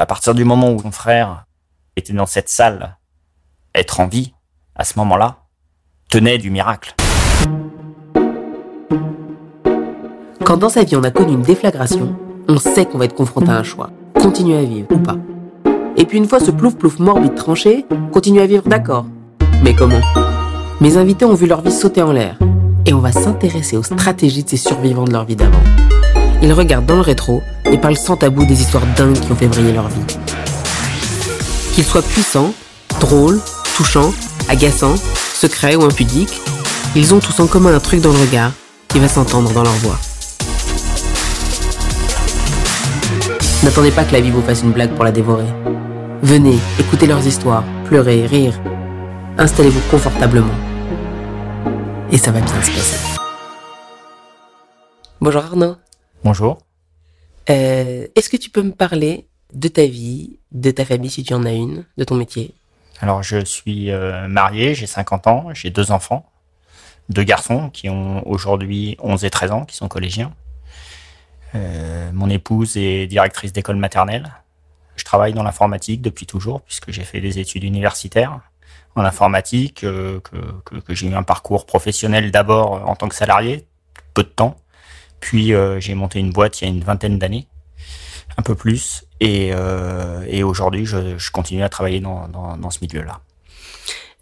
À partir du moment où mon frère était dans cette salle, être en vie, à ce moment-là, tenait du miracle. Quand dans sa vie on a connu une déflagration, on sait qu'on va être confronté à un choix. Continuer à vivre ou pas. Et puis une fois ce plouf plouf morbide tranché, continuer à vivre d'accord. Mais comment? Mes invités ont vu leur vie sauter en l'air. Et on va s'intéresser aux stratégies de ces survivants de leur vie d'avant. Ils regardent dans le rétro et parlent sans tabou des histoires dingues qui ont fait briller leur vie. Qu'ils soient puissants, drôles, touchants, agaçants, secrets ou impudiques, ils ont tous en commun un truc dans le regard qui va s'entendre dans leur voix. N'attendez pas que la vie vous fasse une blague pour la dévorer. Venez, écoutez leurs histoires, pleurez, rire. Installez-vous confortablement. Et ça va bien se passer. Bonjour Arnaud. Bonjour. Euh, Est-ce que tu peux me parler de ta vie, de ta famille si tu en as une, de ton métier? Alors, je suis euh, marié, j'ai 50 ans, j'ai deux enfants, deux garçons qui ont aujourd'hui 11 et 13 ans, qui sont collégiens. Euh, mon épouse est directrice d'école maternelle. Je travaille dans l'informatique depuis toujours, puisque j'ai fait des études universitaires en informatique, que, que, que j'ai eu un parcours professionnel d'abord en tant que salarié, peu de temps. Puis euh, j'ai monté une boîte il y a une vingtaine d'années, un peu plus. Et, euh, et aujourd'hui, je, je continue à travailler dans, dans, dans ce milieu-là.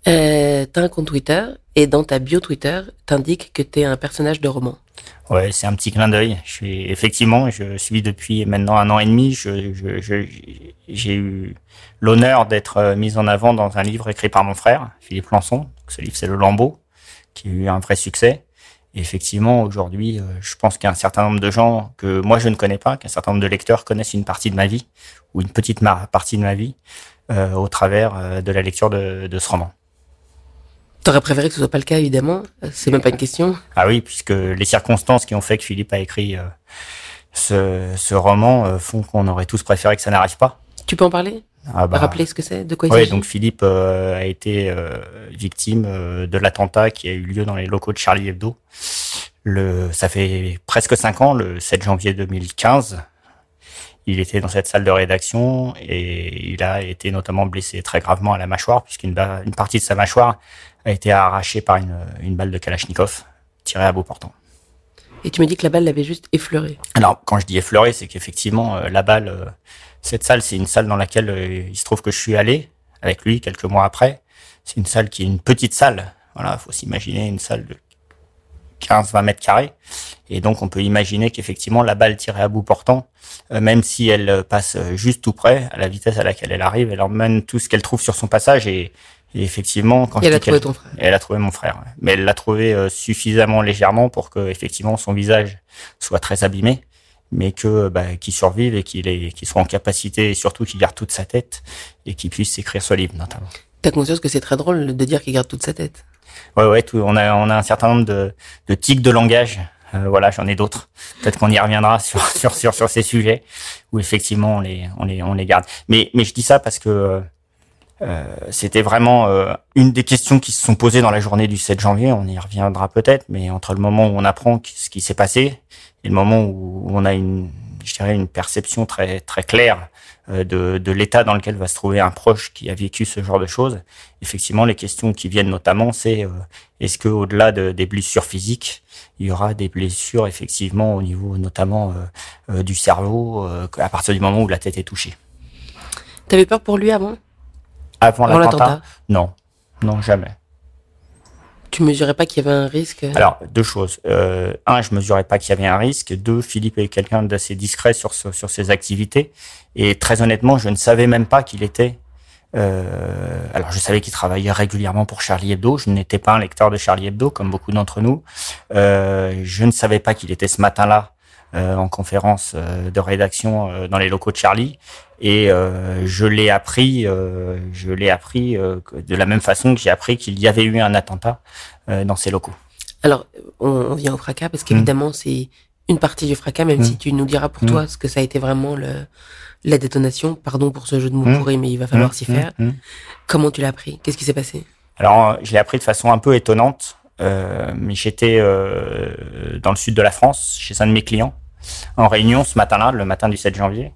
euh, T'as un compte Twitter et dans ta bio Twitter, t'indiques que t'es un personnage de roman. Ouais, c'est un petit clin d'œil. Je suis effectivement, je suis depuis maintenant un an et demi. Je, je, je- j'ai eu l'honneur d'être mis en avant dans un livre écrit par mon frère Philippe Lançon. Ce livre, c'est Le Lambeau, qui a eu un vrai succès. Et effectivement, aujourd'hui, euh, je pense qu'un certain nombre de gens que moi je ne connais pas, qu'un certain nombre de lecteurs connaissent une partie de ma vie ou une petite partie de ma vie euh, au travers euh, de la lecture de, de ce roman. T'aurais préféré que ce soit pas le cas, évidemment. C'est même pas une question. Ah oui, puisque les circonstances qui ont fait que Philippe a écrit euh, ce, ce roman euh, font qu'on aurait tous préféré que ça n'arrive pas. Tu peux en parler? Ah bah, Rappeler ce que c'est De quoi il s'agit donc Philippe euh, a été euh, victime euh, de l'attentat qui a eu lieu dans les locaux de Charlie Hebdo. Le, ça fait presque cinq ans, le 7 janvier 2015. Il était dans cette salle de rédaction et il a été notamment blessé très gravement à la mâchoire puisqu'une une partie de sa mâchoire a été arrachée par une, une balle de Kalachnikov tirée à bout portant. Et tu me dis que la balle l'avait juste effleuré. Alors, quand je dis effleuré, c'est qu'effectivement, euh, la balle, euh, cette salle, c'est une salle dans laquelle euh, il se trouve que je suis allé avec lui quelques mois après. C'est une salle qui est une petite salle. Voilà, faut s'imaginer une salle de 15-20 mètres carrés. Et donc, on peut imaginer qu'effectivement, la balle tirée à bout portant, euh, même si elle euh, passe juste tout près, à la vitesse à laquelle elle arrive, elle emmène tout ce qu'elle trouve sur son passage. Et, et effectivement, quand Et elle a trouvé ton frère. elle a trouvé mon frère. Mais elle l'a trouvé euh, suffisamment légèrement pour que effectivement son visage soit très abîmé, mais que bah, qu'il survive et qu'il qu'il soit en capacité et surtout qu'il garde toute sa tête et qu'il puisse écrire ce livre notamment. T'as conscience que c'est très drôle de dire qu'il garde toute sa tête? Ouais ouais, tout, on a on a un certain nombre de, de tics de langage. Euh, voilà, j'en ai d'autres. Peut-être qu'on y reviendra sur sur sur sur ces sujets où effectivement on les on les on les garde. Mais mais je dis ça parce que euh, c'était vraiment euh, une des questions qui se sont posées dans la journée du 7 janvier. On y reviendra peut-être, mais entre le moment où on apprend qu- ce qui s'est passé et le moment où on a une, je dirais, une perception très très claire euh, de, de l'état dans lequel va se trouver un proche qui a vécu ce genre de choses. Effectivement, les questions qui viennent notamment, c'est euh, est-ce que au-delà de, des blessures physiques, il y aura des blessures effectivement au niveau notamment euh, euh, du cerveau euh, à partir du moment où la tête est touchée. T'avais peur pour lui avant? Avant l'attentat? Non, non jamais. Tu mesurais pas qu'il y avait un risque Alors, deux choses. Euh, un, je mesurais pas qu'il y avait un risque. Deux, Philippe est quelqu'un d'assez discret sur, ce- sur ses activités. Et très honnêtement, je ne savais même pas qu'il était... euh, alors, je savais qu'il travaillait régulièrement pour Charlie Hebdo. Je n'étais pas un lecteur de Charlie Hebdo, comme beaucoup d'entre nous. Euh, je ne savais pas qu'il était ce matin-là euh, en conférence euh, de rédaction euh, dans les locaux de Charlie. Et euh, je l'ai appris, euh, je l'ai appris euh, de la même façon que j'ai appris qu'il y avait eu un attentat euh, dans ces locaux. Alors, on, on vient au fracas parce qu'évidemment, c'est une partie du fracas, même si tu nous diras pour toi ce que ça a été vraiment le, la détonation. Pardon pour ce jeu de mots pourri, mais il va falloir s'y faire. Comment tu l'as appris? Qu'est-ce qui s'est passé? Alors, euh, je l'ai appris de façon un peu étonnante, euh, mais j'étais euh, dans le sud de la France, chez un de mes clients, en réunion ce matin-là, le matin du 7 janvier.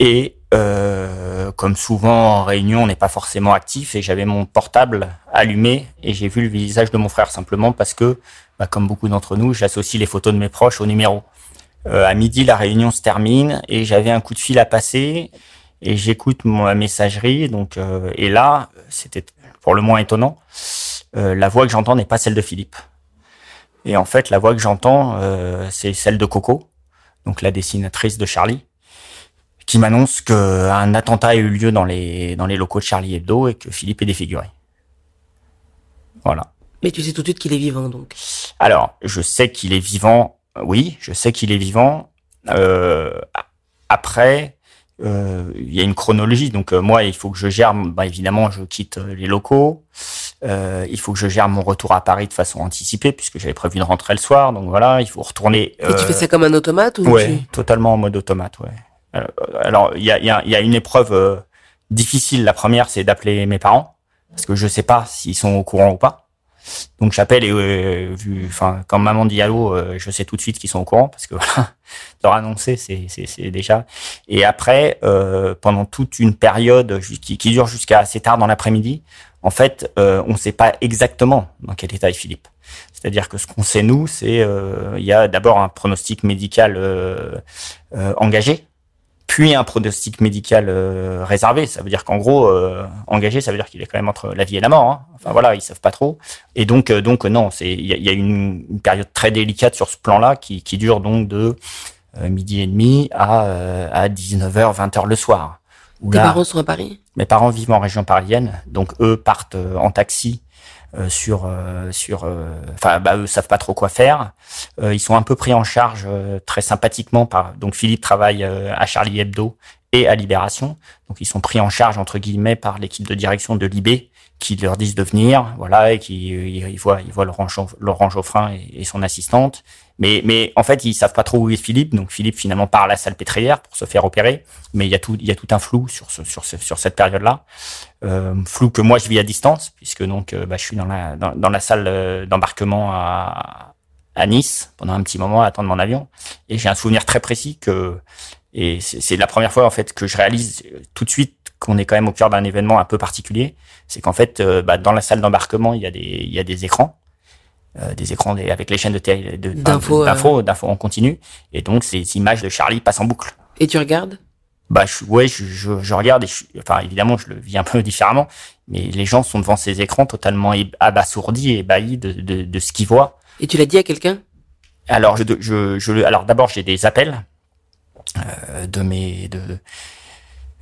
Et euh, comme souvent en réunion, on n'est pas forcément actif et j'avais mon portable allumé et j'ai vu le visage de mon frère simplement parce que, bah, comme beaucoup d'entre nous, j'associe les photos de mes proches au numéro. Euh, à midi, la réunion se termine et j'avais un coup de fil à passer et j'écoute ma messagerie. Donc, euh, et là, c'était pour le moins étonnant. Euh, la voix que j'entends n'est pas celle de Philippe. Et en fait, la voix que j'entends, euh, c'est celle de Coco, donc la dessinatrice de Charlie, qui m'annonce qu'un attentat a eu lieu dans les, dans les locaux de Charlie Hebdo et que Philippe est défiguré. Voilà. Mais tu sais tout de suite qu'il est vivant, donc. Alors, je sais qu'il est vivant, oui, je sais qu'il est vivant. Euh, après, euh, il y a une chronologie. Donc moi, il faut que je gère. Bah, évidemment, je quitte les locaux. Euh, il faut que je gère mon retour à Paris de façon anticipée puisque j'avais prévu de rentrer le soir. Donc voilà, il faut retourner. Et tu fais ça comme un automate ou Ouais, tu... totalement en mode automate. Ouais. Alors il y a, y, a, y a, une épreuve difficile. La première, c'est d'appeler mes parents parce que je sais pas s'ils sont au courant ou pas. Donc j'appelle et euh, vu, enfin quand maman dit allô, euh, je sais tout de suite qu'ils sont au courant parce que voilà, leur annoncer c'est c'est déjà. Et après euh, pendant toute une période qui, qui dure jusqu'à assez tard dans l'après-midi, en fait euh, on ne sait pas exactement dans quel état est Philippe. C'est-à-dire que ce qu'on sait nous, c'est il y a d'abord un pronostic médical engagé puis un pronostic médical euh, réservé. Ça veut dire qu'en gros, euh, engagé, ça veut dire qu'il est quand même entre la vie et la mort. Hein. Enfin voilà, ils savent pas trop. Et donc, euh, donc non, c'est il y a, une, période très délicate sur ce plan-là qui, qui dure donc de midi et demi à, à 19h, 20h le soir. Tes là, parents sont à Paris? Mes parents vivent en région parisienne, donc eux partent en taxi euh, sur euh, sur enfin bah eux savent pas trop quoi faire. Euh, ils sont un peu pris en charge très sympathiquement par donc Philippe travaille à Charlie Hebdo et à Libération. Donc ils sont pris en charge entre guillemets par l'équipe de direction de Libé qui leur disent de venir, voilà, et qui ils voient, ils voient Laurent, Laurent Geoffrin et, et, son assistante. Mais, mais en fait, ils savent pas trop où est Philippe. Donc Philippe finalement part à la salle pétrière pour se faire opérer. Mais il y a tout, il y a tout un flou sur ce, sur ce, sur cette période-là, euh, flou que moi je vis à distance puisque donc euh, bah, je suis dans la dans, la salle d'embarquement à à Nice pendant un petit moment à attendre mon avion. Et j'ai un souvenir très précis que et c'est la première fois en fait que je réalise tout de suite qu'on est quand même au cœur d'un événement un peu particulier, c'est qu'en fait, euh, bah, dans la salle d'embarquement, il y a des, il y a des écrans, euh, des écrans des, avec les chaînes de d'infos, d'infos, d'infos en continu, et donc ces images de Charlie passent en boucle. Et tu regardes? Bah je, ouais, je, je, je regarde et je, enfin évidemment je le vis un peu différemment, mais les gens sont devant ces écrans totalement abasourdis et ébahis de, de, de ce qu'ils voient. Et tu l'as dit à quelqu'un? Alors je, je, je, alors d'abord j'ai des appels euh, de mes de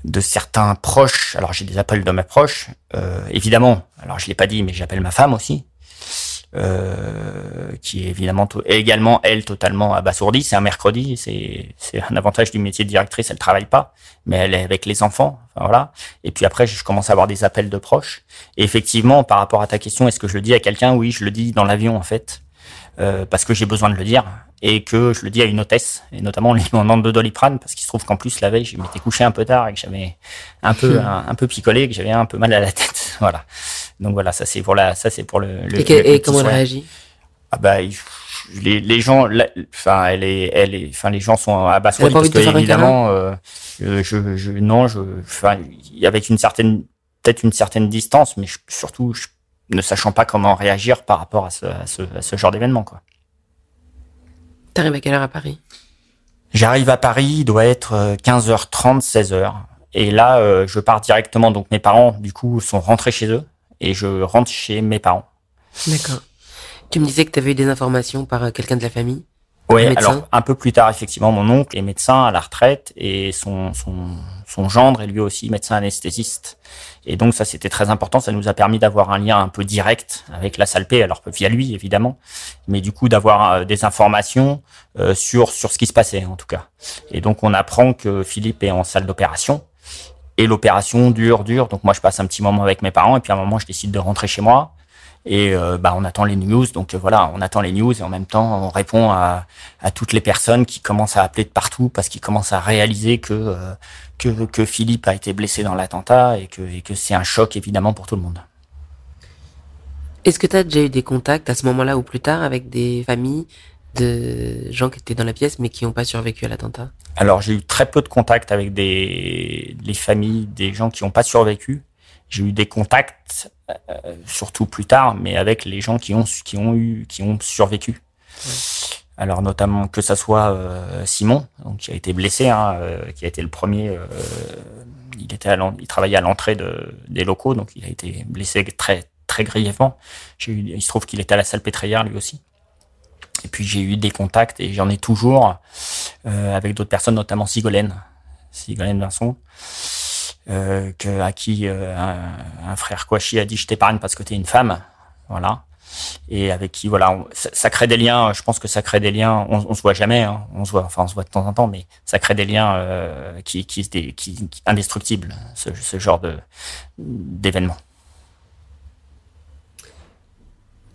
de certains proches. Alors j'ai des appels de mes proches, euh, évidemment. Alors je l'ai pas dit, mais j'appelle ma femme aussi, euh, qui est évidemment également elle totalement abasourdie. C'est un mercredi, c'est c'est un avantage du métier de directrice. Elle travaille pas, mais elle est avec les enfants. Enfin, voilà. Et puis après, je commence à avoir des appels de proches. Et effectivement, par rapport à ta question, est-ce que je le dis à quelqu'un? Oui, je le dis dans l'avion en fait. Euh, parce que j'ai besoin de le dire et que je le dis à une hôtesse et notamment lui demande de doliprane parce qu'il se trouve qu'en plus la veille je m'étais couché un peu tard et que j'avais un peu un, un, peu picolé et que j'avais un peu mal à la tête voilà donc voilà ça c'est pour la ça c'est pour le, le et, que, le et comment elle réagit ah bah les, les gens enfin elle est elle est enfin les gens sont abasourdis parce que évidemment euh, je, je non je enfin avec une certaine peut-être une certaine distance mais je, surtout je, ne sachant pas comment réagir par rapport à ce, à ce, à ce genre d'événement. quoi. T'arrives à quelle heure à Paris J'arrive à Paris, il doit être 15h30, 16h. Et là, euh, je pars directement. Donc mes parents, du coup, sont rentrés chez eux et je rentre chez mes parents. D'accord. Tu me disais que tu avais eu des informations par quelqu'un de la famille? Oui, alors un peu plus tard, effectivement, mon oncle est médecin à la retraite et son, son, son gendre est lui aussi médecin anesthésiste. Et donc ça, c'était très important. Ça nous a permis d'avoir un lien un peu direct avec la Salpé, alors via lui évidemment, mais du coup d'avoir euh, des informations euh, sur sur ce qui se passait en tout cas. Et donc on apprend que Philippe est en salle d'opération et l'opération dure, dure. Donc moi je passe un petit moment avec mes parents et puis à un moment je décide de rentrer chez moi. Et euh, bah, on attend les news, donc euh, voilà, on attend les news et en même temps on répond à, à toutes les personnes qui commencent à appeler de partout parce qu'ils commencent à réaliser que, euh, que, que Philippe a été blessé dans l'attentat et que, et que c'est un choc évidemment pour tout le monde. Est-ce que tu as déjà eu des contacts à ce moment-là ou plus tard avec des familles, de gens qui étaient dans la pièce mais qui n'ont pas survécu à l'attentat Alors j'ai eu très peu de contacts avec des les familles des gens qui n'ont pas survécu. J'ai eu des contacts euh, surtout plus tard, mais avec les gens qui ont qui ont eu qui ont survécu. Alors notamment que ça soit euh, Simon, donc qui a été blessé, hein, euh, qui a été le premier. Euh, il était à il travaillait à l'entrée de, des locaux, donc il a été blessé très très grièvement. Eu, il se trouve qu'il était à la salle pétrière lui aussi. Et puis j'ai eu des contacts et j'en ai toujours euh, avec d'autres personnes, notamment Sigolène, Sigolène Vincent, euh, que, à qui euh, un, frère Kouachi a dit je t'épargne parce que t'es une femme, voilà. Et avec qui voilà, ça, crée des liens. Je pense que ça crée des liens. On, se voit jamais, hein, on se voit, enfin on se voit de temps en temps, mais ça crée des liens euh, qui, qui, qui, qui indestructibles, ce, ce genre de.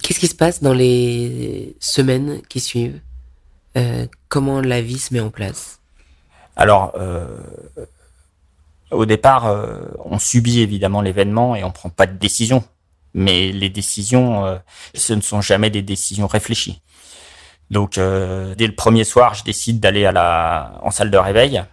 Qu'est-ce qui se passe dans les semaines qui suivent? Euh, Comment la vie se met en place? Alors, euh, au départ, euh, on subit évidemment l'événement et on prend pas de décision. Mais les décisions, euh, ce ne sont jamais des décisions réfléchies. Donc, dès le premier soir, je décide d'aller à la en salle de réveil.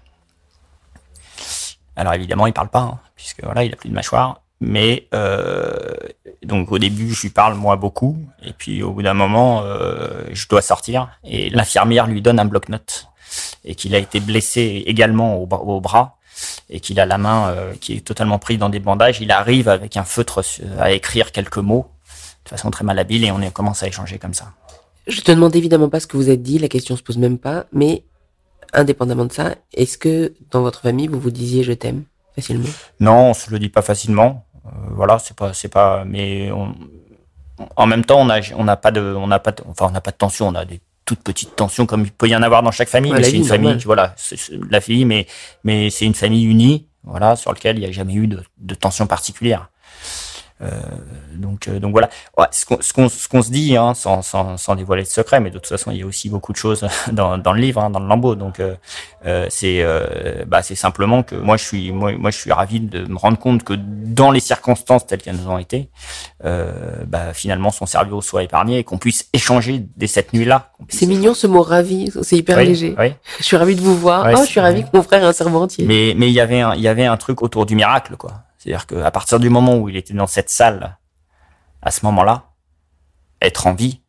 Alors évidemment, il parle pas, hein, puisque voilà, il a plus de mâchoire. Mais euh, donc au début, je lui parle moi beaucoup, et puis au bout d'un moment, euh, je dois sortir, et l'infirmière lui donne un bloc-notes, et qu'il a été blessé également au, au bras, et qu'il a la main euh, qui est totalement prise dans des bandages. Il arrive avec un feutre à écrire quelques mots de façon très malhabile, et on est, commence à échanger comme ça. Je te demande évidemment pas ce que vous êtes dit, la question se pose même pas, mais indépendamment de ça, est-ce que dans votre famille vous vous disiez je t'aime facilement? Non, on se le dit pas facilement. Euh, voilà, c'est pas, c'est pas, mais on, en même temps, on a, on n'a pas de, on n'a pas, de, enfin, on n'a pas de tension, on a des toutes petites tensions comme il peut y en avoir dans chaque famille, Ouais, mais c'est une famille, normal. voilà, c'est- c'est la famille, mais, mais c'est une famille unie, voilà, sur lequel il n'y a jamais eu de, de tension particulière. Euh, donc, euh, donc voilà. Ouais, ce qu'on ce qu'on se dit, hein, sans, sans, sans dévoiler de secret, mais de toute façon, il y a aussi beaucoup de choses dans, dans le livre, hein, dans le lambeau. Donc, euh, c'est euh, bah, c'est simplement que moi, je suis moi, moi, je suis ravi de me rendre compte que dans les circonstances telles qu'elles nous ont été, euh, bah, finalement, son cerveau soit épargné et qu'on puisse échanger dès cette nuit-là. C'est mignon ce mot ravi, c'est hyper Oui, léger. oui. Je suis ravi de vous voir. Ouais, oh, je suis ravi que mon frère ait un cerveau entier. Mais mais il y avait un il y avait un truc autour du miracle quoi. C'est-à-dire que à partir du moment où il était dans cette salle, à ce moment-là, être en vie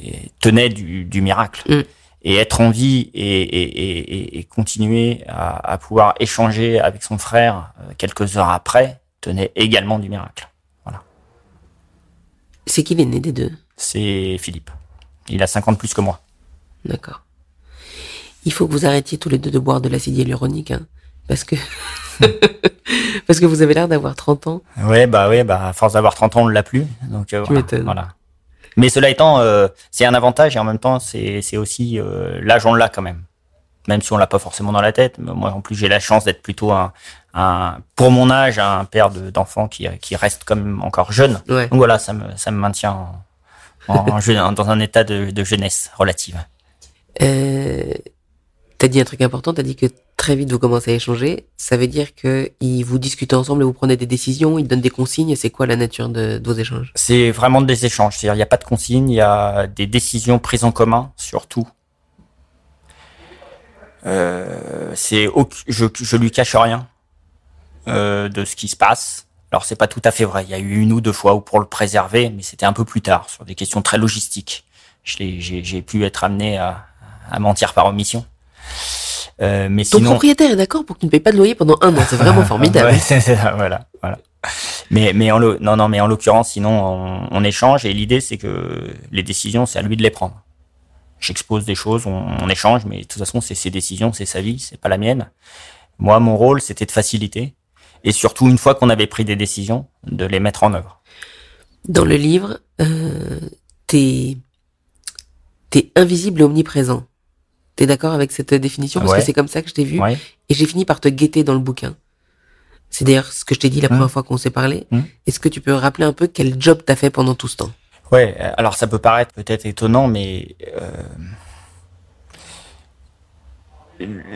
et tenait du, du miracle. Mm. Et être en vie et, et, et, et- et continuer à, à pouvoir échanger avec son frère euh, quelques heures après tenait également du miracle. C'est qui l'aîné des deux? C'est Philippe. Il a 50 plus que moi. D'accord. Il faut que vous arrêtiez tous les deux de boire de l'acide hyaluronique, hein, parce que parce que vous avez l'air d'avoir 30 ans. Ouais, bah ouais, bah à force d'avoir 30 ans, on l'a plus. Donc euh, Tu voilà, voilà. Mais cela étant, euh, c'est un avantage et en même temps, c'est c'est aussi euh, l'âge on l'a quand même. Même si on l'a pas forcément dans la tête. Mais moi, en plus, j'ai la chance d'être plutôt un, un, pour mon âge, un père de- d'enfants qui qui reste quand même encore jeune. Ouais. Donc voilà, ça me ça me maintient en, en jeune- dans un état de, de jeunesse relative. Euh, t'as dit un truc important. T'as dit que très vite vous commencez à échanger. Ça veut dire que ils vous discutez ensemble et vous prenez des décisions. Ils donnent des consignes. C'est quoi la nature de, vos échanges? C'est vraiment des échanges. C'est-à-dire, il n'y a pas de consignes, il y a des décisions prises en commun, surtout. Euh, c'est au- je, je lui cache rien euh, de ce qui se passe. Alors c'est pas tout à fait vrai. Il y a eu une ou deux fois où pour le préserver, mais c'était un peu plus tard sur des questions très logistiques. J'ai pu être amené à mentir par omission. Euh, mais Ton sinon, propriétaire est d'accord pour que tu ne payes pas de loyer pendant un an. C'est vraiment formidable. Ouais, c'est ça, voilà, voilà. Mais mais en non non mais en l'occurrence sinon on, on échange et l'idée c'est que les décisions c'est à lui de les prendre. J'expose des choses, on, on échange, mais de toute façon c'est ses décisions, c'est sa vie, c'est pas la mienne. Moi mon rôle c'était de faciliter et surtout une fois qu'on avait pris des décisions de les mettre en œuvre. Dans le livre, euh, t'es t'es invisible et omniprésent. T'es d'accord avec cette définition? Parce Ouais. que c'est comme ça que je t'ai vu. Ouais. Et j'ai fini par te guetter dans le bouquin. C'est d'ailleurs ce que je t'ai dit la Mmh. première fois qu'on s'est parlé. Mmh. Est-ce que tu peux rappeler un peu quel job t'as fait pendant tout ce temps? Ouais, euh, alors ça peut paraître peut-être étonnant, mais euh,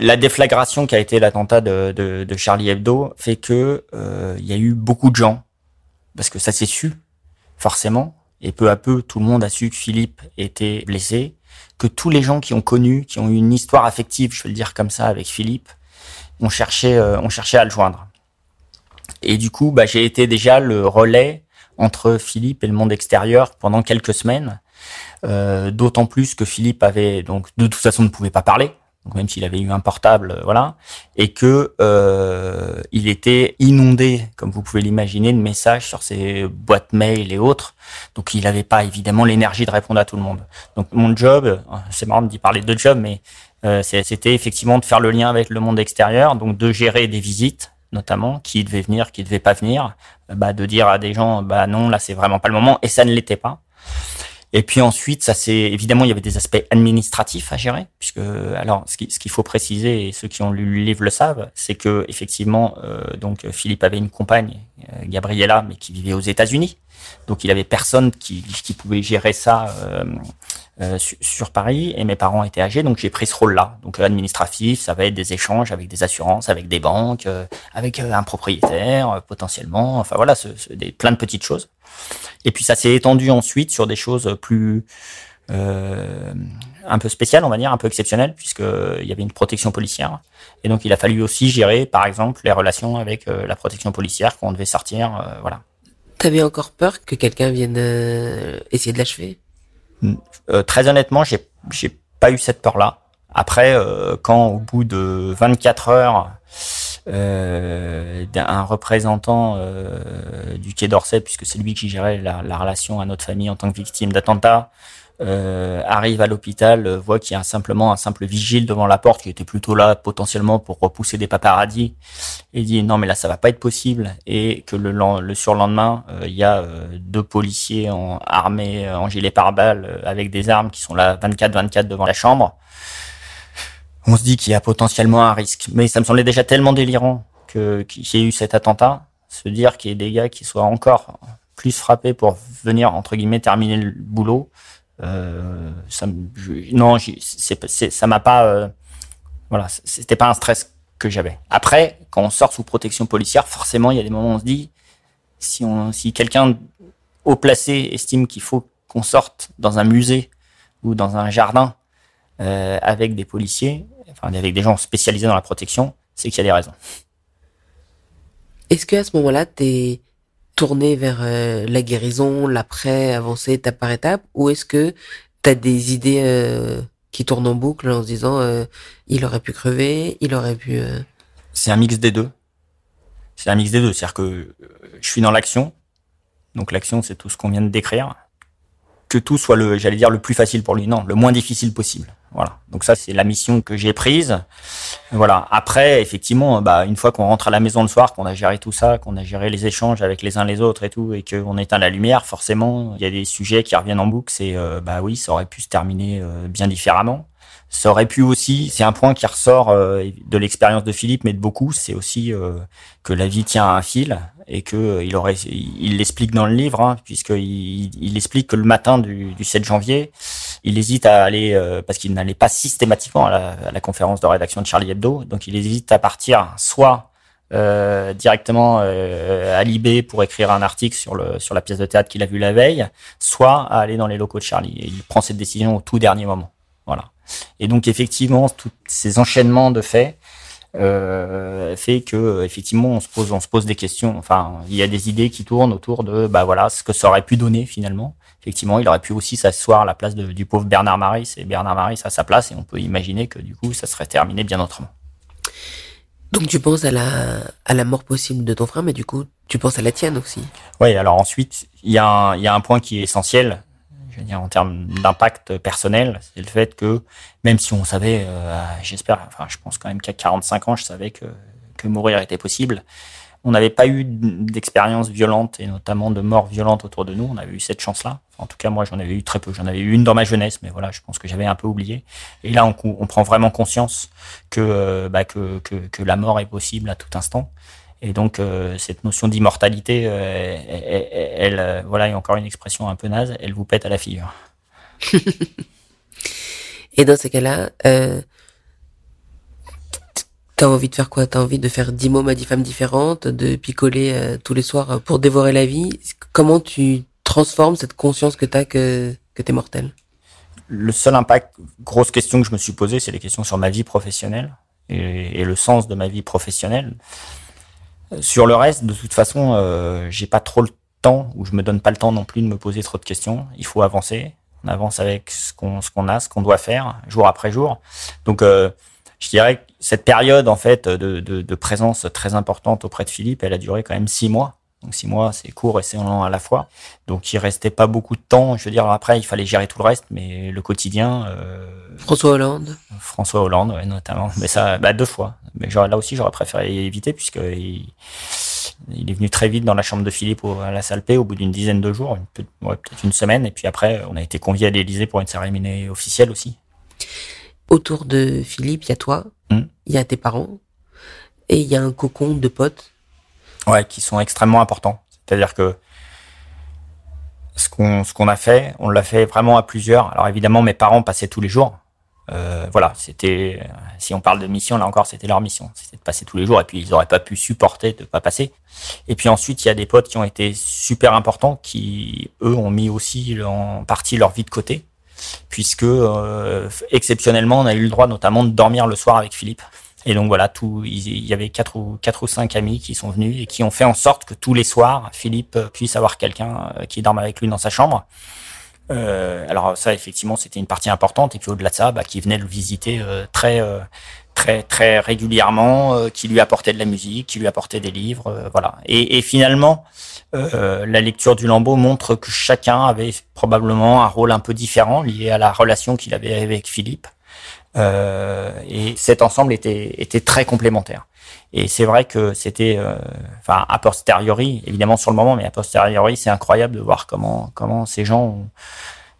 la déflagration qui a été l'attentat de, de, de Charlie Hebdo fait que euh, il y a eu beaucoup de gens, parce que ça s'est su forcément, et peu à peu tout le monde a su que Philippe était blessé, que tous les gens qui ont connu, qui ont eu une histoire affective, je vais le dire comme ça, avec Philippe, ont cherché, euh, ont cherché à le joindre. Et du coup, bah, j'ai été déjà le relais entre Philippe et le monde extérieur pendant quelques semaines. Euh, D'autant plus que Philippe avait donc de toute façon ne pouvait pas parler, même s'il avait eu un portable, euh, voilà, et que euh, il était inondé, comme vous pouvez l'imaginer, de messages sur ses boîtes mail et autres. Donc il n'avait pas évidemment l'énergie de répondre à tout le monde. Donc mon job, euh, c'est marrant d'y parler de job, mais c'était effectivement de faire le lien avec le monde extérieur, donc de gérer des visites notamment, qui devait venir, qui devait pas venir, bah, de dire à des gens, bah non, là c'est vraiment pas le moment, et ça ne l'était pas. Et puis ensuite, ça c'est évidemment il y avait des aspects administratifs à gérer, puisque alors ce qu'il faut préciser et ceux qui ont lu le livre le savent, c'est que effectivement euh, donc Philippe avait une compagne, euh, Gabriella, mais qui vivait aux États-Unis, donc il avait personne qui, qui pouvait gérer ça euh, euh sur, Paris, et mes parents étaient âgés, donc j'ai pris ce rôle-là. Donc administratif, ça va être des échanges avec des assurances, avec des banques, euh, avec un propriétaire potentiellement, enfin voilà, ce, ce, des, plein de petites choses. Et puis ça s'est étendu ensuite sur des choses plus euh, un peu spéciales, on va dire, un peu exceptionnelles, puisqu'il y avait une protection policière. Et donc il a fallu aussi gérer, par exemple, les relations avec euh, la protection policière quand on devait sortir. Euh, voilà. T'avais encore peur que quelqu'un vienne euh, essayer de l'achever? Euh, Très honnêtement, j'ai j'ai pas eu cette peur-là. Après, euh, quand au bout de 24 heures, euh, d'un représentant euh, du Quai d'Orsay, puisque c'est lui qui gérait la, la, relation à notre famille en tant que victime d'attentat, euh, arrive à l'hôpital, euh, voit qu'il y a simplement un simple vigile devant la porte qui était plutôt là potentiellement pour repousser des paparazzis, et dit non mais là ça va pas être possible, et que le, le surlendemain euh, il y a deux policiers en, armés en gilet pare-balles avec des armes qui sont là 24-24 devant la chambre on se dit qu'il y a potentiellement un risque. Mais ça me semblait déjà tellement délirant que qu'il y ait eu cet attentat, se dire qu'il y ait des gars qui soient encore plus frappés pour venir entre guillemets terminer le boulot. Euh, ça, non, ça m'a pas, euh, voilà, c'était pas un stress que j'avais. Après, quand on sort sous protection policière, forcément, il y a des moments où on se dit, si quelqu'un haut placé estime qu'il faut qu'on sorte dans un musée ou dans un jardin euh, avec des policiers, enfin avec des gens spécialisés dans la protection, c'est qu'il y a des raisons. Est-ce qu'à ce, ce moment-là, t'es tourné vers euh, la guérison, l'après, avancer étape par étape, ou est-ce que t'as des idées euh, qui tournent en boucle en se disant euh, il aurait pu crever, il aurait pu. C'est un mix des deux. C'est un mix des deux, c'est-à-dire que je suis dans l'action, donc l'action c'est tout ce qu'on vient de décrire, que tout soit le, j'allais dire le plus facile pour lui, non, le moins difficile possible. Voilà. Donc ça, c'est la mission que j'ai prise. Voilà. Après, effectivement, bah, une fois qu'on rentre à la maison le soir, qu'on a géré tout ça, qu'on a géré les échanges avec les uns les autres et tout, et qu'on éteint la lumière, forcément, il y a des sujets qui reviennent en boucle. C'est, euh, bah oui, ça aurait pu se terminer euh, bien différemment. Ça aurait pu aussi, c'est un point qui ressort euh, de l'expérience de Philippe, mais de beaucoup, c'est aussi euh, que la vie tient à un fil et que euh, il aurait, il l'explique dans le livre, hein, puisqu'il il explique que le matin du, du 7 janvier, il hésite à aller parce qu'il n'allait pas systématiquement à la, à la, conférence de rédaction de Charlie Hebdo, donc il hésite à partir soit euh, directement euh, à Libé pour écrire un article sur le sur la pièce de théâtre qu'il a vue la veille, soit à aller dans les locaux de Charlie. Et il prend cette décision au tout dernier moment. Voilà. Et donc effectivement, tous ces enchaînements de faits euh, fait que effectivement on se pose on se pose des questions. Enfin, il y a des idées qui tournent autour de bah voilà ce que ça aurait pu donner finalement. Effectivement, il aurait pu aussi s'asseoir à la place de, du pauvre Bernard Maris et Bernard Maris à sa place et on peut imaginer que du coup ça serait terminé bien autrement. Donc tu penses à la à la mort possible de ton frère, mais du coup tu penses à la tienne aussi? Oui, alors ensuite il y a un, il y a un point qui est essentiel dire, en termes d'impact personnel, c'est le fait que même si on savait, euh, j'espère, enfin, je pense quand même qu'à 45 ans, je savais que, que mourir était possible. On n'avait pas eu d'expérience violente et notamment de mort violente autour de nous. On avait eu cette chance-là. En tout cas, moi, j'en avais eu très peu. J'en avais eu une dans ma jeunesse, mais voilà, je pense que j'avais un peu oublié. Et là, on, on prend vraiment conscience que, euh, bah, que, que, que la mort est possible à tout instant. Et donc euh, cette notion d'immortalité, euh, elle, elle, voilà, il y a encore une expression un peu naze, elle vous pète à la figure. Et dans ces cas-là, euh, t'as envie de faire quoi? T'as envie de faire dix mômes à dix femmes différentes, de picoler euh, tous les soirs pour dévorer la vie? Comment tu transformes cette conscience que t'as que que t'es mortel le seul impact, grosse question que je me suis posée, c'est les questions sur ma vie professionnelle et, le sens de ma vie professionnelle. Sur le reste, de toute façon, euh, j'ai pas trop le temps ou je me donne pas le temps non plus de me poser trop de questions. Il faut avancer. On avance avec ce qu'on ce qu'on a, ce qu'on doit faire jour après jour. Donc euh, je dirais que cette période en fait de, de, de, présence très importante auprès de Philippe, elle a duré quand même six mois. Donc six mois, c'est court et c'est long à la fois. Donc il restait pas beaucoup de temps. Je veux dire, après, il fallait gérer tout le reste, mais le quotidien. Euh, François Hollande. François Hollande, ouais, notamment. Mais ça, bah, deux fois. Mais là aussi, j'aurais préféré éviter puisque il, il, est venu très vite dans la chambre de Philippe à la salle P au bout d'une dizaine de jours, peut-être une semaine. Et puis après, on a été conviés à l'Élysée pour une cérémonie officielle aussi. Autour de Philippe, il y a toi, hmm. il y a tes parents, et il y a un cocon de potes Ouais, qui sont extrêmement importants. C'est-à-dire que ce qu'on ce qu'on a fait, on l'a fait vraiment à plusieurs. Alors évidemment, mes parents passaient tous les jours. Euh, voilà, c'était si on parle de mission, là encore, c'était leur mission, c'était de passer tous les jours. Et puis ils auraient pas pu supporter de pas passer. Et puis ensuite, il y a des potes qui ont été super importants, qui eux ont mis aussi en partie leur vie de côté, puisque euh, exceptionnellement, on a eu le droit notamment de dormir le soir avec Philippe. Et donc voilà, tout, il y avait quatre ou quatre ou cinq amis qui sont venus et qui ont fait en sorte que tous les soirs, Philippe euh, puisse avoir quelqu'un euh, qui dorme avec lui dans sa chambre. Euh, alors ça, effectivement, c'était une partie importante. Et puis au-delà de ça, bah, qui venait le visiter euh, très, très, très régulièrement, qui lui apportait de la musique, qui lui apportait des livres, voilà. Et, et finalement, la lecture du Lambeau montre que chacun avait probablement un rôle un peu différent lié à la relation qu'il avait avec Philippe. Euh, et cet ensemble était, était très complémentaire. Et c'est vrai que c'était, euh, enfin, a posteriori, évidemment sur le moment, mais a posteriori, c'est incroyable de voir comment, comment ces gens,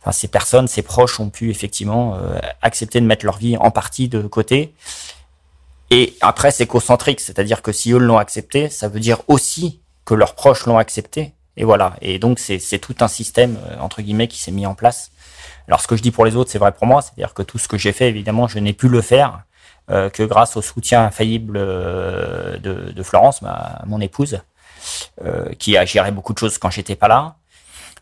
enfin, ces personnes, ces proches ont pu effectivement euh, accepter de mettre leur vie en partie de côté. Et après, c'est concentrique, c'est-à-dire que si eux l'ont accepté, ça veut dire aussi que leurs proches l'ont accepté. Et voilà. Et donc, c'est tout un système, entre guillemets, qui s'est mis en place alors ce que je dis pour les autres, c'est vrai pour moi, c'est-à-dire que tout ce que j'ai fait, évidemment, je n'ai pu le faire euh, que grâce au soutien infaillible euh, de, Florence, ma, mon épouse, euh, qui a géré beaucoup de choses quand j'étais pas là,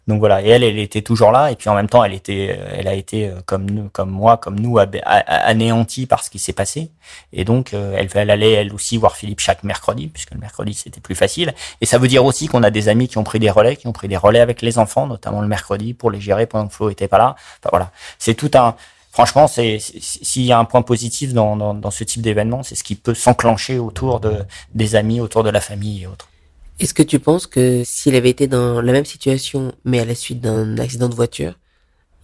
donc voilà, et elle, elle était toujours là, et puis en même temps, elle était, elle a été euh, comme nous, comme moi, comme nous, anéantie par ce qui s'est passé. Et donc, euh, elle, elle allait elle aussi voir Philippe chaque mercredi, puisque le mercredi c'était plus facile. Et ça veut dire aussi qu'on a des amis qui ont pris des relais, qui ont pris des relais avec les enfants, notamment le mercredi, pour les gérer pendant que Flo était pas là. Enfin voilà, c'est tout un. Franchement, c'est s'il y a un point positif dans, dans, dans ce type d'événement, c'est ce qui peut s'enclencher autour de des amis, autour de la famille et autres. Est-ce que tu penses que s'il avait été dans la même situation, mais à la suite d'un accident de voiture,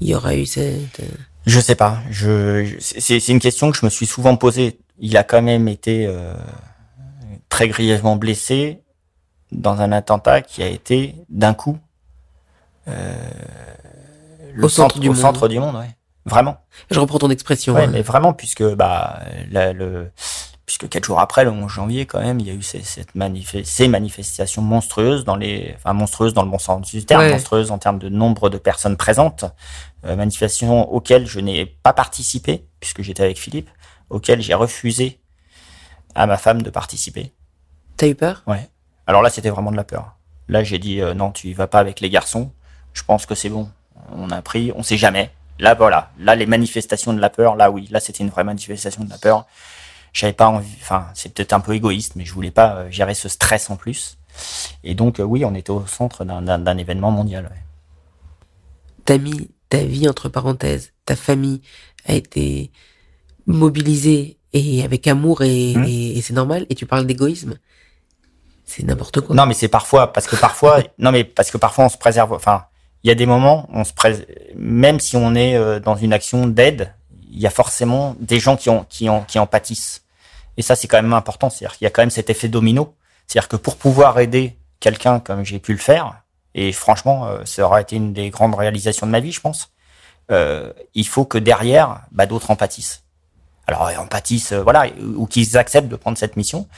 il y aurait eu cette... Euh, je sais pas. Je, c'est une question que je me suis souvent posée. Il a quand même été euh, très grièvement blessé dans un attentat qui a été d'un coup euh, le au centre, du au monde. centre du monde, ouais. Vraiment. Je reprends ton expression. Ouais, hein. mais vraiment puisque bah la, le puisque quatre jours après, le 11 janvier, quand même, il y a eu ces, cette ces manifestations monstrueuses dans les, enfin monstrueuses dans le bon sens du terme, monstrueuses en termes de nombre de personnes présentes, euh, manifestations auxquelles je n'ai pas participé puisque j'étais avec Philippe, auxquelles j'ai refusé à ma femme de participer. T'as eu peur? Ouais. Alors là, c'était vraiment de la peur. Là, j'ai dit euh, non, tu y vas pas avec les garçons. Je pense que c'est bon. On a pris, on sait jamais. Là, voilà. Là, les manifestations de la peur, là, oui. Là, c'était une vraie manifestation de la peur j'avais pas envie, enfin, c'est peut-être un peu égoïste, mais je voulais pas euh, gérer ce stress en plus. Et donc, euh, oui, on était au centre d'un événement mondial. Ouais. T'as mis ta vie entre parenthèses, ta famille a été mobilisée et avec amour mmh. et, et, c'est normal. Et tu parles d'égoïsme, c'est n'importe quoi. Non, mais c'est parfois parce que parfois, non, mais parce que parfois on se préserve. Enfin, il y a des moments, on se préserve, même si on est euh, dans une action d'aide, il y a forcément des gens qui ont qui ont qui en pâtissent. Et ça, c'est quand même important. C'est-à-dire qu'il y a quand même cet effet domino. C'est-à-dire que pour pouvoir aider quelqu'un comme j'ai pu le faire, et franchement, euh, ça aura été une des grandes réalisations de ma vie, je pense, euh, il faut que derrière, bah, d'autres empathisent. Alors, empathisent, euh, voilà, ou qu'ils acceptent de prendre cette mission.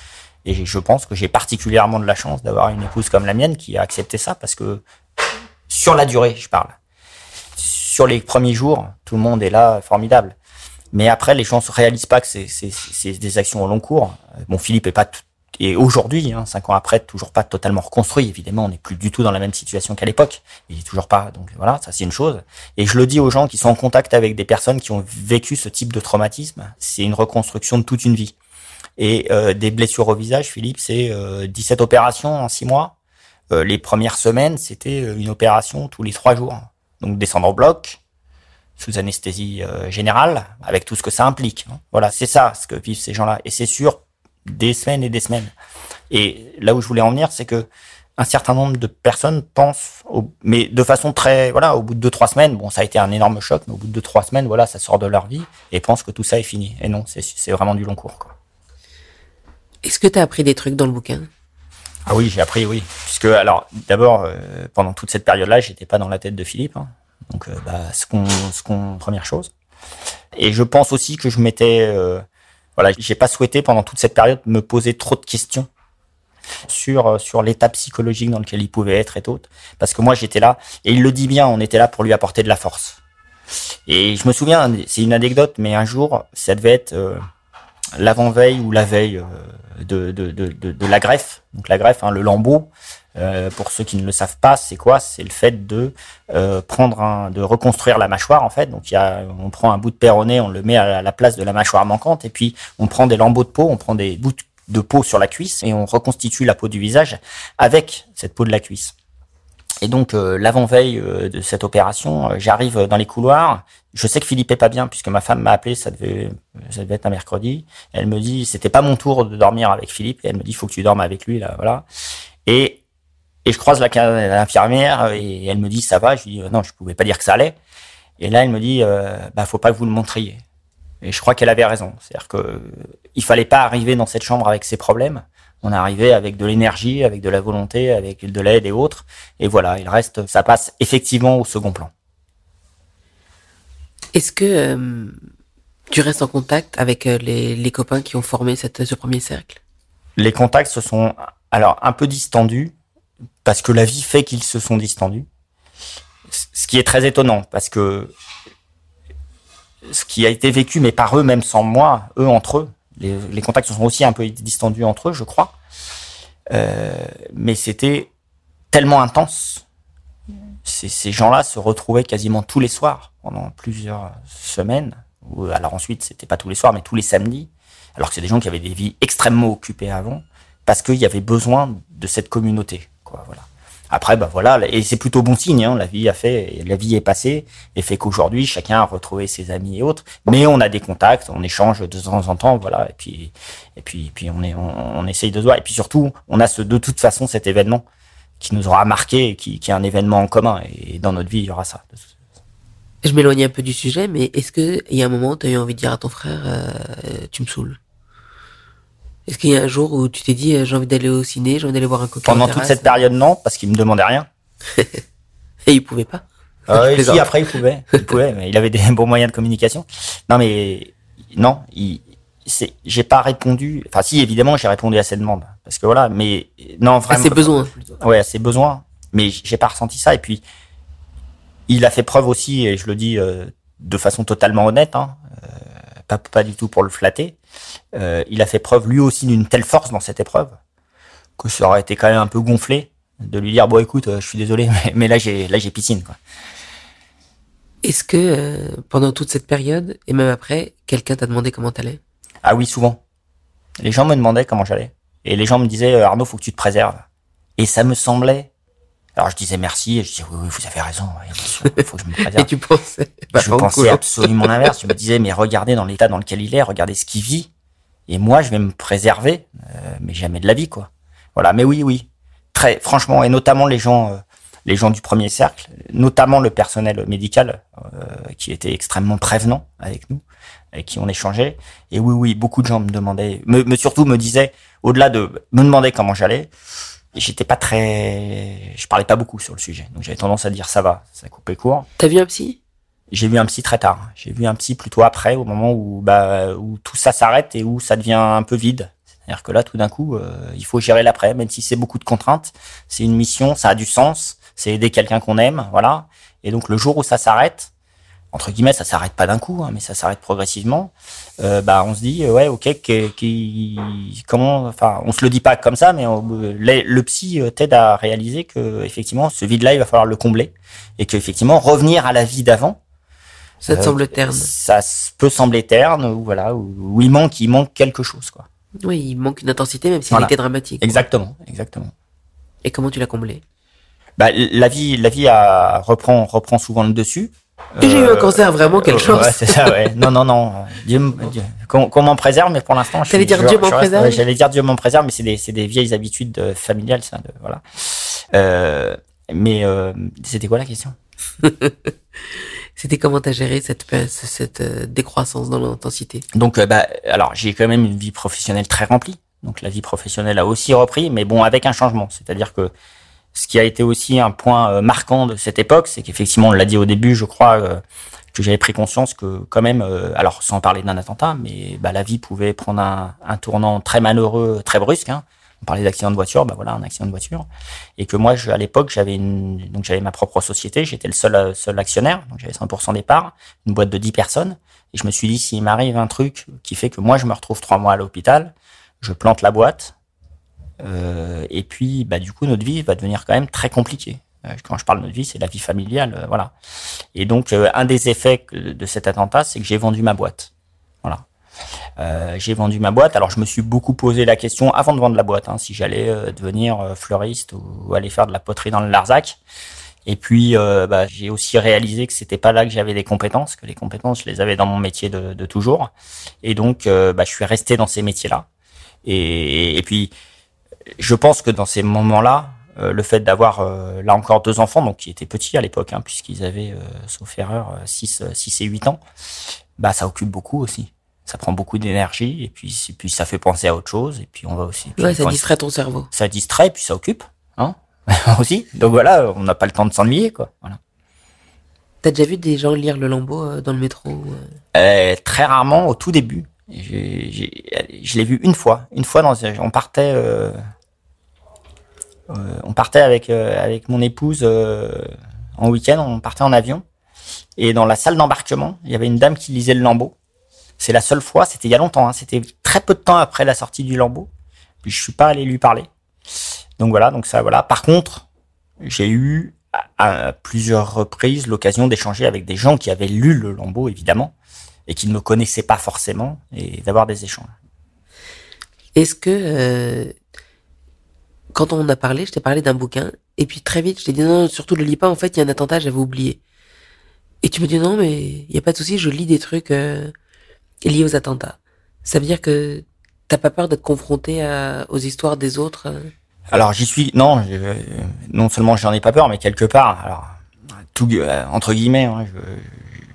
Et je pense que j'ai particulièrement de la chance d'avoir une épouse comme la mienne qui a accepté ça parce que sur la durée, je parle. Sur les premiers jours, tout le monde est là, formidable. Mais après, les gens se réalisent pas que c'est des actions au long cours. Bon, Philippe est pas et aujourd'hui, hein, cinq ans après, toujours pas totalement reconstruit. Évidemment, on n'est plus du tout dans la même situation qu'à l'époque. Il est toujours pas. Donc voilà, ça c'est une chose. Et je le dis aux gens qui sont en contact avec des personnes qui ont vécu ce type de traumatisme. C'est une reconstruction de toute une vie. Et euh, des blessures au visage, Philippe, c'est euh, 17 opérations en six mois. Euh, les premières semaines, c'était euh, une opération tous les trois jours. Donc descendre au bloc, sous anesthésie euh, générale, avec tout ce que ça implique. Hein. Voilà, c'est ça ce que vivent ces gens-là. Et c'est sûr des semaines et des semaines. Et là où je voulais en venir, c'est que un certain nombre de personnes pensent, au, mais de façon très, voilà, au bout de deux trois semaines, bon, ça a été un énorme choc, mais au bout de deux trois semaines, voilà, ça sort de leur vie et pensent que tout ça est fini. Et non, c'est vraiment du long cours. Quoi. Est-ce que tu as appris des trucs dans le bouquin? Ah oui, j'ai appris, oui, puisque alors d'abord euh, pendant toute cette période-là, j'étais pas dans la tête de Philippe, hein. Donc euh, bah, ce qu'on, ce qu'on, première chose. Et je pense aussi que je m'étais euh, voilà, j'ai pas souhaité pendant toute cette période me poser trop de questions sur euh, sur l'état psychologique dans lequel il pouvait être et autres parce que moi j'étais là et il le dit bien on était là pour lui apporter de la force. Et je me souviens c'est une anecdote mais un jour ça devait être l'avant-veille ou la veille de, de, de la greffe. Donc la greffe hein, le lambeau euh, pour ceux qui ne le savent pas, c'est quoi? C'est le fait de euh, prendre un, de reconstruire la mâchoire en fait. Donc y a, on prend un bout de péroné, on le met à la place de la mâchoire manquante, et puis on prend des lambeaux de peau, on prend des bouts de peau sur la cuisse et on reconstitue la peau du visage avec cette peau de la cuisse. Et donc euh, l'avant-veille euh, de cette opération, euh, j'arrive dans les couloirs. Je sais que Philippe est pas bien puisque ma femme m'a appelé, ça devait, ça devait être un mercredi. Elle me dit c'était pas mon tour de dormir avec Philippe et elle me dit faut que tu dormes avec lui là, voilà. Et et je croise l'infirmière et elle me dit ça va? Je lui dis non, je pouvais pas dire que ça allait. Et là, elle me dit euh, bah faut pas que vous le montriez. Et je crois qu'elle avait raison. C'est-à-dire que il fallait pas arriver dans cette chambre avec ses problèmes. On arrivé avec de l'énergie, avec de la volonté, avec de l'aide et autres. Et voilà, il reste, ça passe effectivement au second plan. Est-ce que euh, tu restes en contact avec euh, les, les copains qui ont formé cette, ce premier cercle? Les contacts se sont alors un peu distendus parce que la vie fait qu'ils se sont distendus. Ce qui est très étonnant, parce que ce qui a été vécu, mais par eux, même sans moi, eux entre eux, les, contacts se sont aussi un peu distendus entre eux, je crois. Euh, mais c'était tellement intense. Ces, gens-là se retrouvaient quasiment tous les soirs pendant plusieurs semaines. Alors ensuite, c'était pas tous les soirs, mais tous les samedis. Alors que c'est des gens qui avaient des vies extrêmement occupées avant, parce qu'il y avait besoin de cette communauté. Après, bah voilà, et c'est plutôt bon signe. Hein, la vie a fait, la vie est passée et fait qu'aujourd'hui, chacun a retrouvé ses amis et autres. Mais on a des contacts, on échange de temps en temps, voilà. Et puis, puis, on est, on, essaye de se voir. Et puis surtout, on a ce, de toute façon cet événement qui nous aura marqué, qui est un événement en commun. Et dans notre vie, il y aura ça. Je m'éloigne un peu du sujet, mais est-ce que il y a un moment où tu as eu envie de dire à ton frère, euh, tu me saoules? Est-ce qu'il y a un jour où tu t'es dit, euh, j'ai envie d'aller au ciné, j'ai envie d'aller voir un copain Pendant toute cette période, non, parce qu'il me demandait rien. Et il pouvait pas. Euh, si, après, il pouvait. Il pouvait, mais il avait des bons moyens de communication. Non, mais non, il, c'est, j'ai pas répondu. Enfin, si, évidemment, j'ai répondu à cette demande, parce que voilà. Mais non, vraiment. À ses besoins. Plutôt. Ouais, à ses besoins. Mais j'ai pas ressenti ça. Et puis, il a fait preuve aussi, et je le dis euh, de façon totalement honnête, hein, euh, pas pas du tout pour le flatter. Euh, il a fait preuve lui aussi d'une telle force dans cette épreuve que ça aurait été quand même un peu gonflé de lui dire bon écoute euh, je suis désolé mais, mais là j'ai là j'ai piscine quoi. Est-ce que euh, pendant toute cette période et même après, quelqu'un t'a demandé comment t'allais? Ah oui souvent. Les gens me demandaient comment j'allais et les gens me disaient Arnaud faut que tu te préserves et ça me semblait alors je disais merci et je disais oui, oui vous avez raison il faut que je me préserve. Et tu pensais Je pensais absolument l'inverse. Je me disais mais regardez dans l'état dans lequel il est, regardez ce qu'il vit et moi je vais me préserver euh, mais jamais de la vie quoi. Voilà mais oui oui très franchement et notamment les gens euh, les gens du premier cercle, notamment le personnel médical euh, qui était extrêmement prévenant avec nous, avec qui on échangeait. Et oui, oui, beaucoup de gens me demandaient, me, me surtout me disaient, au-delà de me demander comment j'allais, j'étais pas très, je parlais pas beaucoup sur le sujet. Donc j'avais tendance à dire ça va, ça coupait court. T'as vu un psy? J'ai vu un psy très tard. J'ai vu un psy plutôt après, au moment où bah où tout ça s'arrête et où ça devient un peu vide. C'est-à-dire que là, tout d'un coup, euh, il faut gérer l'après, même si c'est beaucoup de contraintes. C'est une mission, ça a du sens c'est aider quelqu'un qu'on aime, voilà. Et donc le jour où ça s'arrête, entre guillemets, ça s'arrête pas d'un coup, hein, mais ça s'arrête progressivement. Euh, bah, on se dit, ouais, ok, qui, comment, enfin, on se le dit pas comme ça, mais le, psy euh, t'aide à réaliser que effectivement, ce vide-là, il va falloir le combler et que effectivement, revenir à la vie d'avant. Ça te euh, semble terne. Ça peut sembler terne, ou voilà, où, il manque, il manque quelque chose, quoi. Oui, il manque une intensité, même si elle était dramatique. Exactement, exactement. Et comment tu l'as comblé? Bah, la vie, la vie a, reprend, reprend souvent le dessus. J'ai eu un euh, cancer, vraiment, quelle chose. Ouais, c'est ça, ouais. Non, non, non. Dieu, qu'on m'en préserve, mais pour l'instant, J'allais dire Dieu m'en préserve. J'allais dire Dieu m'en préserve, mais c'est des, c'est des vieilles habitudes euh, familiales, ça. De, voilà. Euh, mais euh, c'était quoi la question? C'était comment t'as géré cette cette décroissance dans l'intensité? Donc, bah, alors j'ai quand même une vie professionnelle très remplie. Donc la vie professionnelle a aussi repris, mais bon, avec un changement. C'est-à-dire que ce qui a été aussi un point euh, marquant de cette époque, c'est qu'effectivement, on l'a dit au début, je crois, euh, que j'avais pris conscience que quand même, euh, alors sans parler d'un attentat, mais bah, la vie pouvait prendre un, un tournant très malheureux, très brusque. Hein. On parlait d'accident de voiture, bah voilà, un accident de voiture, et que moi, je, à l'époque, j'avais une, donc j'avais ma propre société, j'étais le seul seul actionnaire, donc j'avais 100% des parts, une boîte de 10 personnes, et je me suis dit, s'il m'arrive un truc qui fait que moi, je me retrouve trois mois à l'hôpital, je plante la boîte, et puis, bah, du coup, notre vie va devenir quand même très compliquée. Euh, quand je parle de notre vie, c'est la vie familiale, euh, voilà. Et donc, un des effets de cet attentat, c'est que j'ai vendu ma boîte. Voilà. Euh, j'ai vendu ma boîte. Alors je me suis beaucoup posé la question avant de vendre la boîte, hein, si j'allais devenir fleuriste ou, aller faire de la poterie dans le Larzac. Et puis bah, j'ai aussi réalisé que c'était pas là que j'avais des compétences, que les compétences je les avais dans mon métier de, toujours. Et donc bah, je suis resté dans ces métiers-là. Et, puis je pense que dans ces moments-là, euh, le fait d'avoir euh, là encore deux enfants, donc qui étaient petits à l'époque, hein, puisqu'ils avaient, euh, sauf erreur, 6, 6 et 8 ans, bah ça occupe beaucoup aussi. Ça prend beaucoup d'énergie et puis, puis ça fait penser à autre chose et puis on va aussi. Ouais, ça distrait ton cerveau. Ça distrait puis ça occupe, hein, aussi. Donc voilà, on n'a pas le temps de s'ennuyer quoi. Voilà. T'as déjà vu des gens lire le lambeau dans le métro Très rarement au tout début. Je l'ai vu une fois. Une fois, dans, on partait euh, on partait avec euh, avec mon épouse euh, en week-end, on partait en avion. Et dans la salle d'embarquement, il y avait une dame qui lisait le lambeau. C'est la seule fois, c'était il y a longtemps, hein, c'était très peu de temps après la sortie du lambeau. Puis je suis pas allé lui parler. Donc voilà, donc ça voilà. Par contre, j'ai eu à, plusieurs reprises l'occasion d'échanger avec des gens qui avaient lu le lambeau évidemment et qui ne me connaissaient pas forcément et d'avoir des échanges. Est-ce que quand on a parlé, je t'ai parlé d'un bouquin, et puis très vite, je t'ai dit non, surtout le lis pas, en fait, il y a un attentat, j'avais oublié. Et tu me dis non, mais il y a pas de souci, je lis des trucs euh, liés aux attentats. Ça veut dire que t'as pas peur d'être confronté à, aux histoires des autres euh? Alors j'y suis, non, non seulement j'en ai pas peur, mais quelque part, alors tout euh, entre guillemets, hein, je,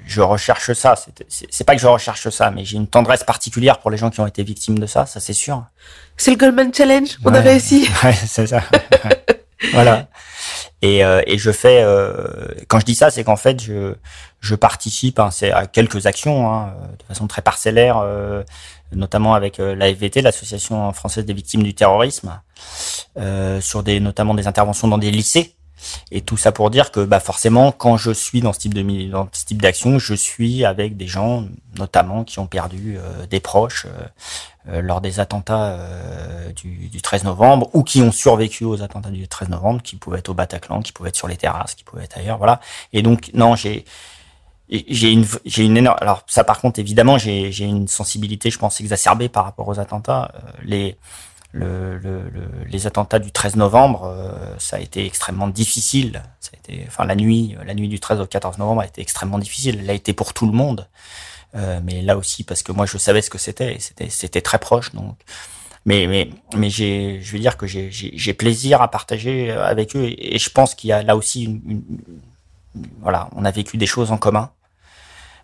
je recherche ça. C'est pas que je recherche ça, mais j'ai une tendresse particulière pour les gens qui ont été victimes de ça, ça c'est sûr. C'est le Goldman Challenge, on a réussi. Ouais, c'est ça. voilà. Et, euh, et je fais, euh, quand je dis ça, c'est qu'en fait, je, je participe hein, à quelques actions hein, de façon très parcellaire, euh, notamment avec l'AFVT, l'Association française des victimes du terrorisme, sur des, notamment des interventions dans des lycées et tout ça pour dire que bah forcément, quand je suis dans ce type de dans ce type d'action, je suis avec des gens, notamment qui ont perdu euh, des proches euh, euh, lors des attentats du, du, 13 novembre ou qui ont survécu aux attentats du 13 novembre, qui pouvaient être au Bataclan, qui pouvaient être sur les terrasses, qui pouvaient être ailleurs, voilà. Et donc non, j'ai j'ai une j'ai une énorme alors ça par contre évidemment j'ai j'ai une sensibilité je pense exacerbée par rapport aux attentats les le, le, les attentats du 13 novembre, euh, ça a été extrêmement difficile. Ça a été, enfin, la nuit, la nuit du 13 au 14 novembre a été extrêmement difficile. Elle a été pour tout le monde, euh, mais là aussi parce que moi je savais ce que c'était, c'était, c'était très proche. Donc, mais, mais, mais j'ai, je veux dire que j'ai, j'ai, plaisir à partager avec eux et, je pense qu'il y a là aussi une, une, voilà, on a vécu des choses en commun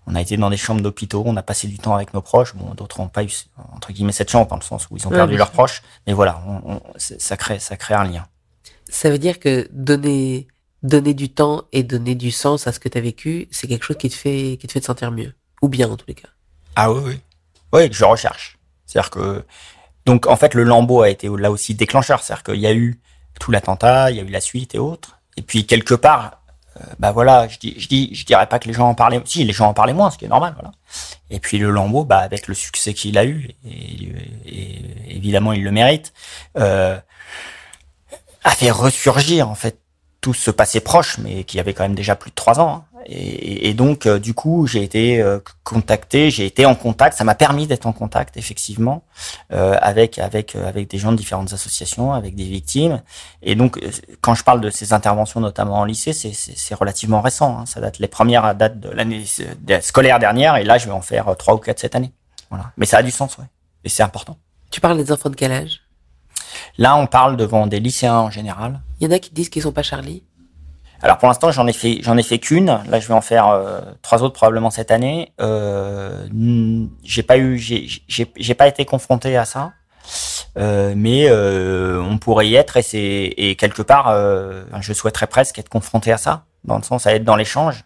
on a été dans des chambres d'hôpitaux, on a passé du temps avec nos proches. Bon, d'autres n'ont pas eu entre guillemets cette chance dans le sens où ils ont perdu leurs proches. Mais voilà, on, ça crée, ça crée un lien. Ça veut dire que donner, donner du temps et donner du sens à ce que tu as vécu, c'est quelque chose qui te fait, qui te fait te sentir mieux, ou bien en tous les cas. Ah oui, oui, oui, que je recherche. C'est-à-dire que donc en fait le lambeau a été là aussi déclencheur. C'est-à-dire qu'il y a eu tout l'attentat, il y a eu la suite et autres. Et puis quelque part, bah voilà, je dis, je dis, je dirais pas que les gens en parlaient. Si, les gens en parlaient moins, ce qui est normal, voilà. Et puis le Lambeau, bah avec le succès qu'il a eu, et, évidemment il le mérite, euh, a fait ressurgir en fait tout ce passé proche, mais qui avait quand même déjà plus de trois ans. Hein. Et, donc, euh, du coup, j'ai été euh, contacté, j'ai été en contact. Ça m'a permis d'être en contact, effectivement, euh, avec avec avec des gens de différentes associations, avec des victimes. Et donc, quand je parle de ces interventions, notamment en lycée, c'est relativement récent. Hein. Ça date les premières datent de l'année scolaire dernière, et là, je vais en faire trois ou quatre cette année. Voilà. Mais ça a du sens, ouais. Et c'est important. Tu parles des enfants de quel âge? Là, on parle devant des lycéens en général. Il y en a qui disent qu'ils sont pas Charlie. Alors pour l'instant, j'en ai fait, j'en ai fait qu'une. Là, je vais en faire euh, trois autres probablement cette année. Euh, j'ai pas pas été confronté à ça, euh, mais euh, on pourrait y être et et quelque part, je souhaiterais presque être confronté à ça, dans le sens à être dans l'échange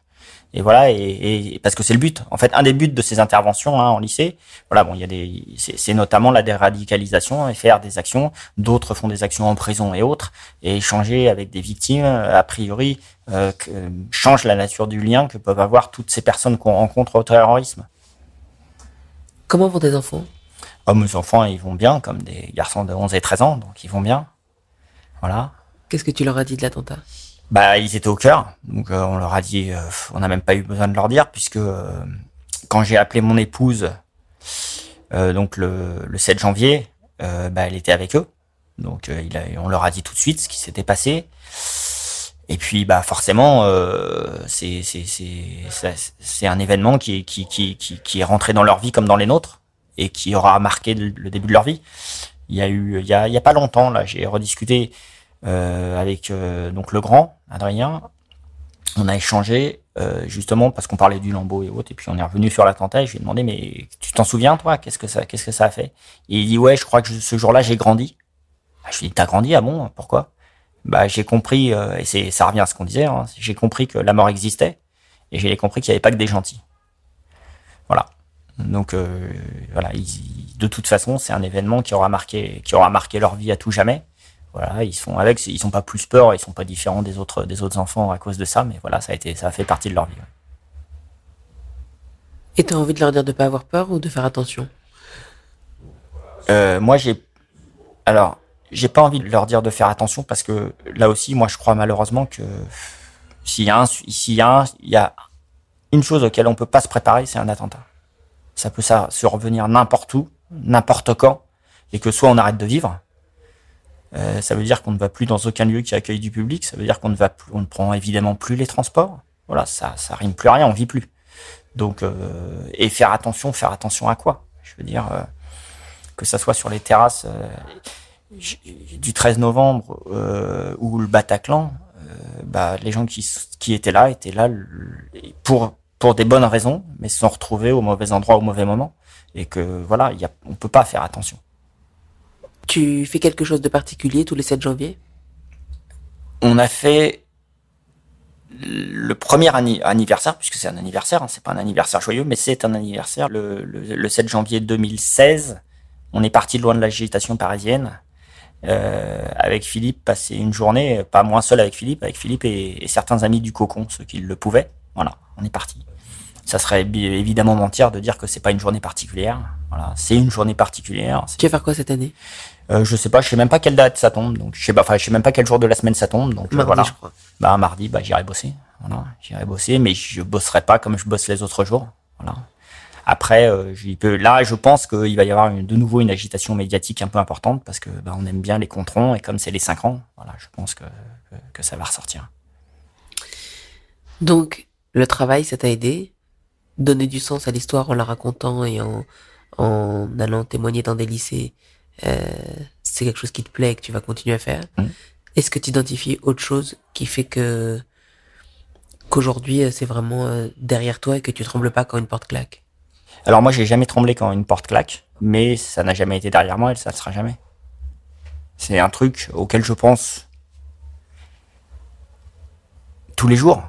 et voilà, et, et, parce que c'est le but. En fait, un des buts de ces interventions hein, en lycée, voilà, bon, il y a des, c'est notamment la déradicalisation et faire des actions. D'autres font des actions en prison et autres, et échanger avec des victimes, a priori, euh, que, change la nature du lien que peuvent avoir toutes ces personnes qu'on rencontre au terrorisme. Comment vont tes enfants? Oh, Mes enfants, ils vont bien, comme des garçons de 11 et 13 ans, donc ils vont bien. Voilà. Qu'est-ce que tu leur as dit de l'attentat? Bah, ils étaient au cœur. Donc, euh, on leur a dit, euh, on n'a même pas eu besoin de leur dire, puisque euh, quand j'ai appelé mon épouse, donc le, le, 7 janvier, bah, elle était avec eux. Donc, il a, on leur a dit tout de suite ce qui s'était passé. Et puis, bah, forcément, c'est c'est un événement qui, qui, qui, qui, qui est rentré dans leur vie comme dans les nôtres et qui aura marqué le, le début de leur vie. Il y a eu, il y a, il y a pas longtemps, là, j'ai rediscuté euh, avec euh, donc le grand Adrien. On a échangé euh, justement parce qu'on parlait du lambeau et autres, et puis on est revenu sur l'attentat. Je lui ai demandé mais tu t'en souviens toi? Qu'est-ce que ça qu'est-ce que ça a fait? Et il dit ouais, je crois que ce jour-là j'ai grandi. Ah, je lui ai dit t'as grandi? Ah bon? Pourquoi? Bah j'ai compris et c'est ça revient à ce qu'on disait. Hein, j'ai compris que la mort existait et j'ai compris qu'il n'y avait pas que des gentils. Voilà. Donc euh, voilà, de toute façon, c'est un événement qui aura marqué, qui aura marqué leur vie à tout jamais. Voilà, ils sont avec, ils sont pas plus peur, ils sont pas différents des autres des autres enfants à cause de ça, mais voilà, ça a été, ça a fait partie de leur vie. Et tu as envie de leur dire de pas avoir peur ou de faire attention? Euh, Moi, j'ai, alors, j'ai pas envie de leur dire de faire attention parce que là aussi, moi, je crois malheureusement que s'il y a un, s'il y a il y a une chose auquel on peut pas se préparer, c'est un attentat. Ça peut ça survenir n'importe où, n'importe quand, et que soit on arrête de vivre, euh, ça veut dire qu'on ne va plus dans aucun lieu qui accueille du public. Ça veut dire qu'on ne va plus, on ne prend évidemment plus les transports. Voilà, ça, ça rime plus à rien, on vit plus. Donc, euh, et faire attention, faire attention à quoi? Je veux dire euh, que ça soit sur les terrasses du 13 novembre ou le Bataclan, bah, les gens qui, qui étaient là étaient là pour pour des bonnes raisons, mais se sont retrouvés au mauvais endroit au mauvais moment, et que voilà, y a, on peut pas faire attention. Tu fais quelque chose de particulier tous les 7 janvier? On a fait le premier anniversaire, puisque c'est un anniversaire, hein, c'est pas un anniversaire joyeux, mais c'est un anniversaire, le, 7 janvier 2016. On est parti loin de l'agitation parisienne. Euh, avec Philippe, passer une journée, pas moins seul avec Philippe, avec Philippe et, certains amis du cocon, ceux qui le pouvaient. Voilà, on est parti. Ça serait évidemment mentir de dire que c'est pas une journée particulière. Voilà, c'est une journée particulière. Tu vas faire quoi cette année? Euh, je sais pas, je sais même pas quelle date ça tombe, donc je sais pas, enfin je sais même pas quel jour de la semaine ça tombe, donc mardi, voilà. Je crois. Bah mardi, bah j'irai bosser, voilà, j'irai bosser, mais je bosserai pas comme je bosse les autres jours, voilà. Après, euh, peux, là, je pense qu'il va y avoir une, de nouveau une agitation médiatique un peu importante parce que bah, on aime bien les controns et comme c'est les 5 ans, voilà, je pense que, que, que ça va ressortir. Donc, le travail, ça t'a aidé? Donner du sens à l'histoire en la racontant et en, en allant témoigner dans des lycées euh, c'est quelque chose qui te plaît et que tu vas continuer à faire. Mm. Est-ce que tu identifies autre chose qui fait que qu'aujourd'hui euh, c'est vraiment euh, derrière toi et que tu trembles pas quand une porte claque? Alors moi j'ai jamais tremblé quand une porte claque, mais ça n'a jamais été derrière moi et ça ne sera jamais. C'est un truc auquel je pense tous les jours,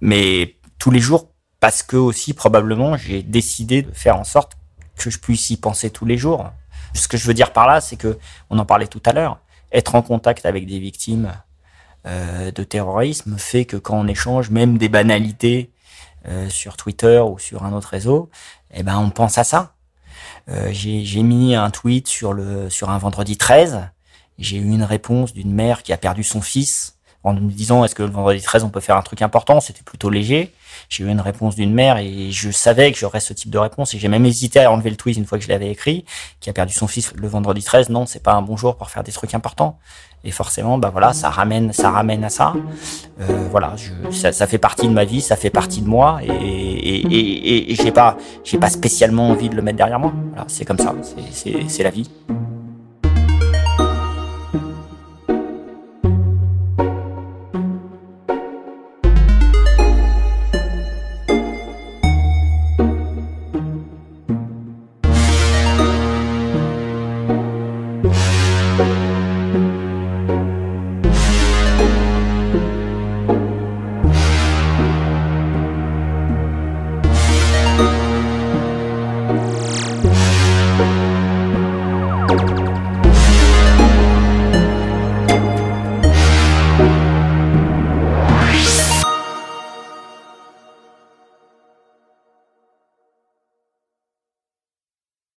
mais tous les jours parce que aussi probablement j'ai décidé de faire en sorte que je puisse y penser tous les jours. Ce que je veux dire par là, c'est que, on en parlait tout à l'heure, être en contact avec des victimes, de terrorisme fait que quand on échange même des banalités sur Twitter ou sur un autre réseau, eh ben on pense à ça. j'ai mis un tweet sur le sur un vendredi 13 j'ai eu une réponse d'une mère qui a perdu son fils en me disant est-ce que le vendredi 13 on peut faire un truc important? C'était plutôt léger. J'ai eu une réponse d'une mère et je savais que j'aurais ce type de réponse et j'ai même hésité à enlever le tweet une fois que je l'avais écrit, qui a perdu son fils le vendredi 13. Non, c'est pas un bon jour pour faire des trucs importants. Et forcément, bah voilà, ça ramène, ça ramène à ça. Euh, voilà, je, ça, ça, fait partie de ma vie, ça fait partie de moi, et, et, et, et j'ai pas, j'ai pas spécialement envie de le mettre derrière moi. Voilà, c'est comme ça, c'est la vie.